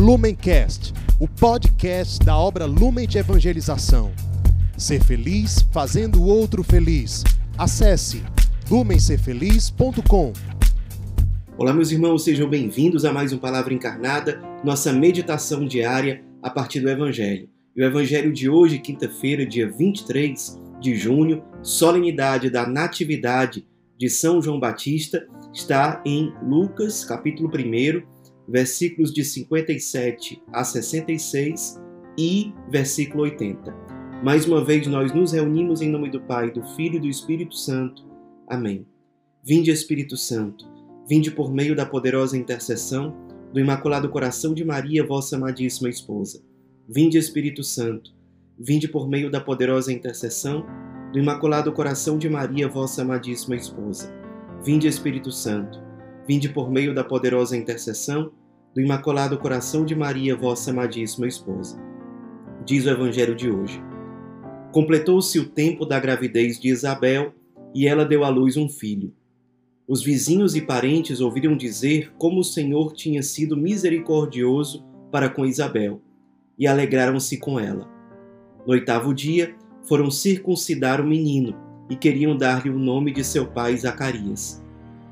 Lumencast, o podcast da obra Lumen de Evangelização. Ser feliz fazendo o outro feliz. Acesse lumencerfeliz.com. Olá, meus irmãos, sejam bem-vindos a mais um Palavra Encarnada, nossa meditação diária a partir do Evangelho. E o Evangelho de hoje, quinta-feira, dia 23 de junho, solenidade da Natividade de São João Batista, está em Lucas, capítulo 1, versículos de 57 a 66 e versículo 80. Mais uma vez nós nos reunimos em nome do Pai, do Filho e do Espírito Santo. Amém. Vinde, Espírito Santo, vinde por meio da poderosa intercessão do Imaculado Coração de Maria, vossa amadíssima esposa. Vinde, Espírito Santo, vinde por meio da poderosa intercessão do Imaculado Coração de Maria, vossa amadíssima esposa. Vinde, Espírito Santo, vinde por meio da poderosa intercessão do Imaculado Coração de Maria, vossa amadíssima esposa. Diz o Evangelho de hoje. Completou-se o tempo da gravidez de Isabel e ela deu à luz um filho. Os vizinhos e parentes ouviram dizer como o Senhor tinha sido misericordioso para com Isabel e alegraram-se com ela. No oitavo dia, foram circuncidar o menino e queriam dar-lhe o nome de seu pai Zacarias.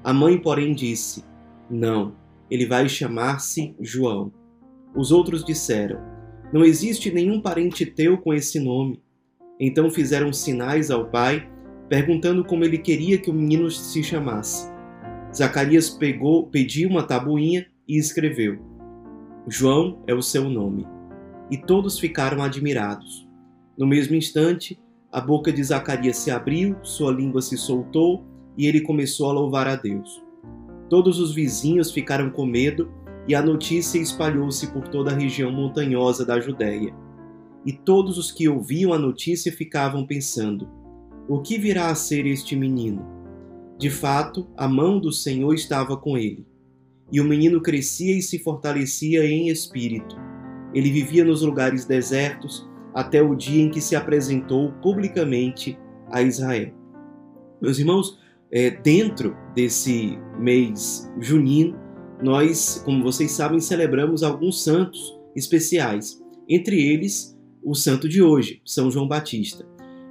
A mãe, porém, disse: Não, ele vai chamar-se João. Os outros disseram: Não existe nenhum parente teu com esse nome. Então fizeram sinais ao pai, perguntando como ele queria que o menino se chamasse. Zacarias pegou, pediu uma tabuinha e escreveu: João é o seu nome. E todos ficaram admirados. No mesmo instante, a boca de Zacarias se abriu, sua língua se soltou e ele começou a louvar a Deus. Todos os vizinhos ficaram com medo e a notícia espalhou-se por toda a região montanhosa da Judéia. E todos os que ouviam a notícia ficavam pensando: o que virá a ser este menino? De fato, a mão do Senhor estava com ele. E o menino crescia e se fortalecia em espírito. Ele vivia nos lugares desertos até o dia em que se apresentou publicamente a Israel. Meus irmãos, é, dentro desse mês junino, nós, como vocês sabem, celebramos alguns santos especiais, entre eles o santo de hoje, São João Batista.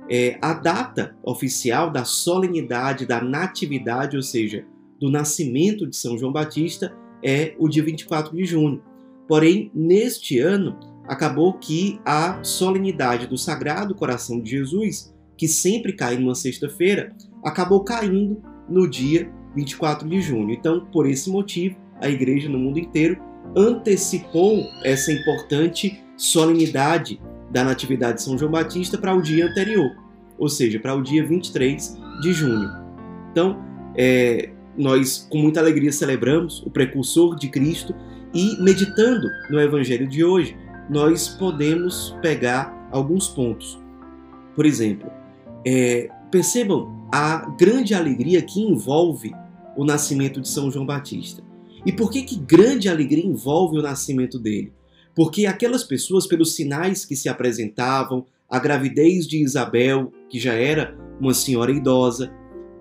É, a data oficial da solenidade da natividade, ou seja, do nascimento de São João Batista, é o dia 24 de junho. Porém, neste ano, acabou que a solenidade do Sagrado Coração de Jesus, que sempre cai numa sexta-feira, acabou caindo no dia 24 de junho. Então, por esse motivo, a igreja no mundo inteiro antecipou essa importante solenidade da Natividade de São João Batista para o dia anterior, ou seja, para o dia 23 de junho. Então, é, nós com muita alegria celebramos o precursor de Cristo e meditando no Evangelho de hoje, nós podemos pegar alguns pontos. Por exemplo, é, percebam a grande alegria que envolve o nascimento de São João Batista. E por que, que grande alegria envolve o nascimento dele? Porque aquelas pessoas, pelos sinais que se apresentavam, a gravidez de Isabel, que já era uma senhora idosa,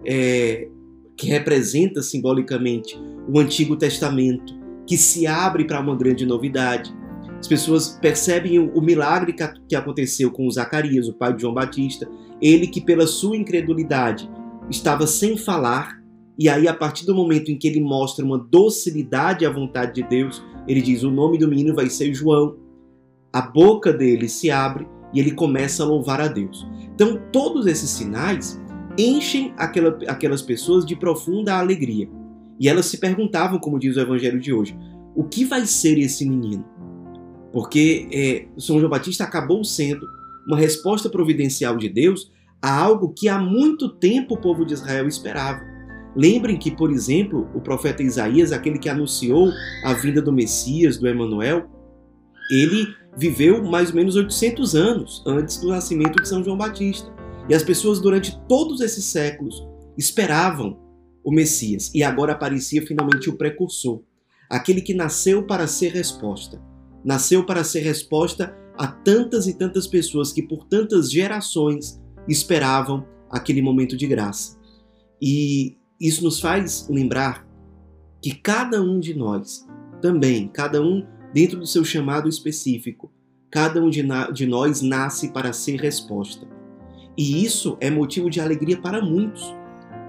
é, que representa simbolicamente o Antigo Testamento, que se abre para uma grande novidade. As pessoas percebem o, milagre que aconteceu com Zacarias, o pai de João Batista, ele que pela sua incredulidade estava sem falar, e aí a partir do momento em que ele mostra uma docilidade à vontade de Deus, ele diz: "O nome do menino vai ser João". A boca dele se abre e ele começa a louvar a Deus. Então, todos esses sinais enchem aquela, aquelas pessoas de profunda alegria. E elas se perguntavam, como diz o evangelho de hoje, o que vai ser esse menino? Porque é, São João Batista acabou sendo uma resposta providencial de Deus a algo que há muito tempo o povo de Israel esperava. Lembrem que, por exemplo, o profeta Isaías, aquele que anunciou a vinda do Messias, do Emanuel, ele viveu mais ou menos 800 anos antes do nascimento de São João Batista. E as pessoas durante todos esses séculos esperavam o Messias e agora aparecia finalmente o precursor, aquele que nasceu para ser resposta nasceu para ser resposta a tantas e tantas pessoas que por tantas gerações esperavam aquele momento de graça. E isso nos faz lembrar que cada um de nós, também, cada um dentro do seu chamado específico, cada um de, de nós nasce para ser resposta. E isso é motivo de alegria para muitos.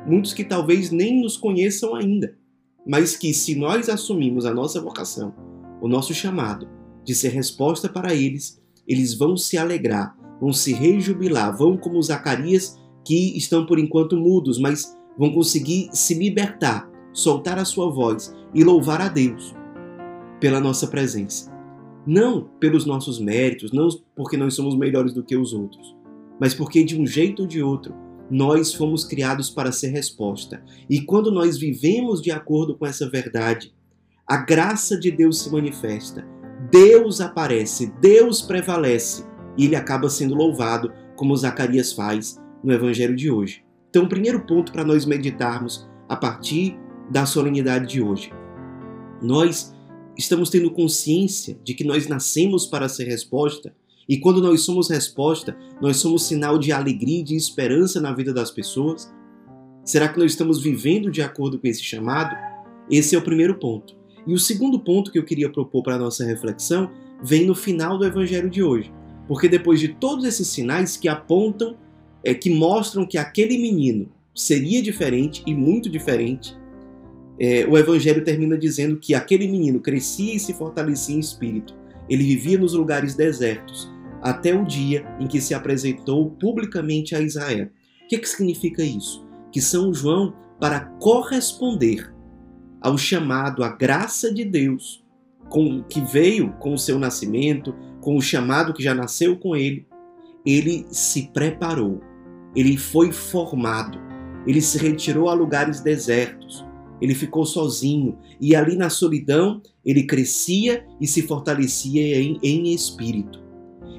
Muitos que talvez nem nos conheçam ainda, mas que, se nós assumimos a nossa vocação, o nosso chamado de ser resposta para eles, eles vão se alegrar, vão se rejubilar, vão como Zacarias, que estão por enquanto mudos, mas vão conseguir se libertar, soltar a sua voz e louvar a Deus pela nossa presença. Não pelos nossos méritos, não porque nós somos melhores do que os outros, mas porque de um jeito ou de outro nós fomos criados para ser resposta. E quando nós vivemos de acordo com essa verdade, a graça de Deus se manifesta, Deus aparece, Deus prevalece e ele acaba sendo louvado, como Zacarias faz no evangelho de hoje. Então, o primeiro ponto para nós meditarmos a partir da solenidade de hoje. Nós estamos tendo consciência de que nós nascemos para ser resposta, e quando nós somos resposta, nós somos sinal de alegria e de esperança na vida das pessoas? Será que nós estamos vivendo de acordo com esse chamado? Esse é o primeiro ponto. E o segundo ponto que eu queria propor para a nossa reflexão vem no final do evangelho de hoje. Porque depois de todos esses sinais que apontam, é, que mostram que aquele menino seria diferente e muito diferente, é, o Evangelho termina dizendo que aquele menino crescia e se fortalecia em espírito. Ele vivia nos lugares desertos, até o dia em que se apresentou publicamente a Israel. O que, que significa isso? Que São João, para corresponder ao chamado, à graça de Deus, com, que veio com o seu nascimento, com o chamado que já nasceu com ele, ele se preparou, ele foi formado, ele se retirou a lugares desertos, ele ficou sozinho e ali na solidão ele crescia e se fortalecia em, em espírito.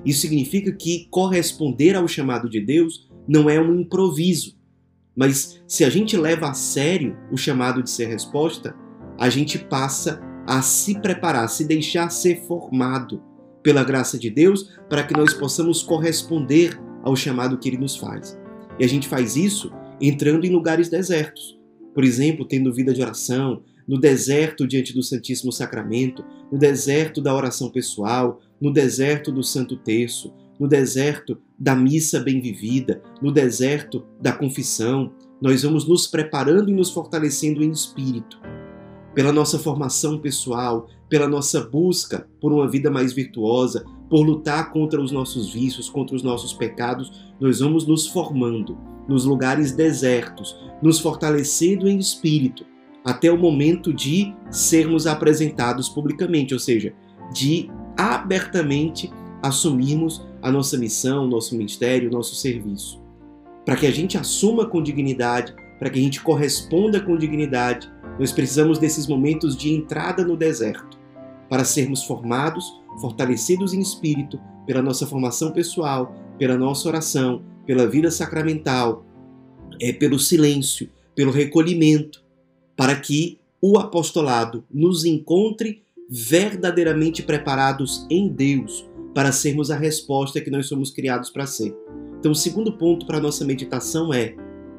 Isso significa que corresponder ao chamado de Deus não é um improviso, mas se a gente leva a sério o chamado de ser resposta, a gente passa a se preparar, a se deixar ser formado pela graça de Deus para que nós possamos corresponder ao chamado que ele nos faz. E a gente faz isso entrando em lugares desertos por exemplo, tendo vida de oração, no deserto diante do Santíssimo Sacramento, no deserto da oração pessoal, no deserto do Santo Terço, no deserto da missa bem vivida, no deserto da confissão. Nós vamos nos preparando e nos fortalecendo em espírito. Pela nossa formação pessoal, pela nossa busca por uma vida mais virtuosa, por lutar contra os nossos vícios, contra os nossos pecados, nós vamos nos formando nos lugares desertos, nos fortalecendo em espírito, até o momento de sermos apresentados publicamente, ou seja, de abertamente assumirmos a nossa missão, nosso ministério, nosso serviço. Para que a gente assuma com dignidade, para que a gente corresponda com dignidade, nós precisamos desses momentos de entrada no deserto, para sermos formados, fortalecidos em espírito, pela nossa formação pessoal, pela nossa oração, pela vida sacramental, é, pelo silêncio, pelo recolhimento, para que o apostolado nos encontre verdadeiramente preparados em Deus para sermos a resposta que nós somos criados para ser. Então, o segundo ponto para a nossa meditação é: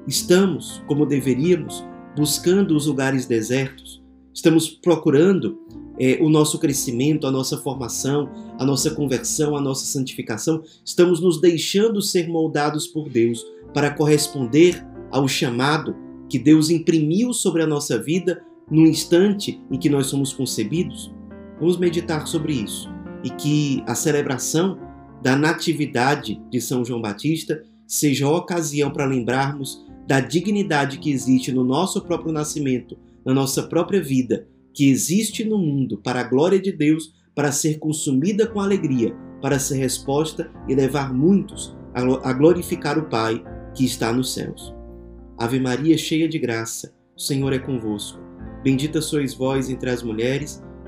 estamos, como deveríamos, buscando os lugares desertos? Estamos procurando é, o nosso crescimento, a nossa formação, a nossa conversão, a nossa santificação, estamos nos deixando ser moldados por Deus para corresponder ao chamado que Deus imprimiu sobre a nossa vida no instante em que nós somos concebidos? Vamos meditar sobre isso e que a celebração da Natividade de São João Batista seja a ocasião para lembrarmos da dignidade que existe no nosso próprio nascimento, na nossa própria vida que existe no mundo para a glória de Deus, para ser consumida com alegria, para ser resposta e levar muitos a glorificar o Pai que está nos céus. Ave Maria, cheia de graça, o Senhor é convosco. Bendita sois vós entre as mulheres,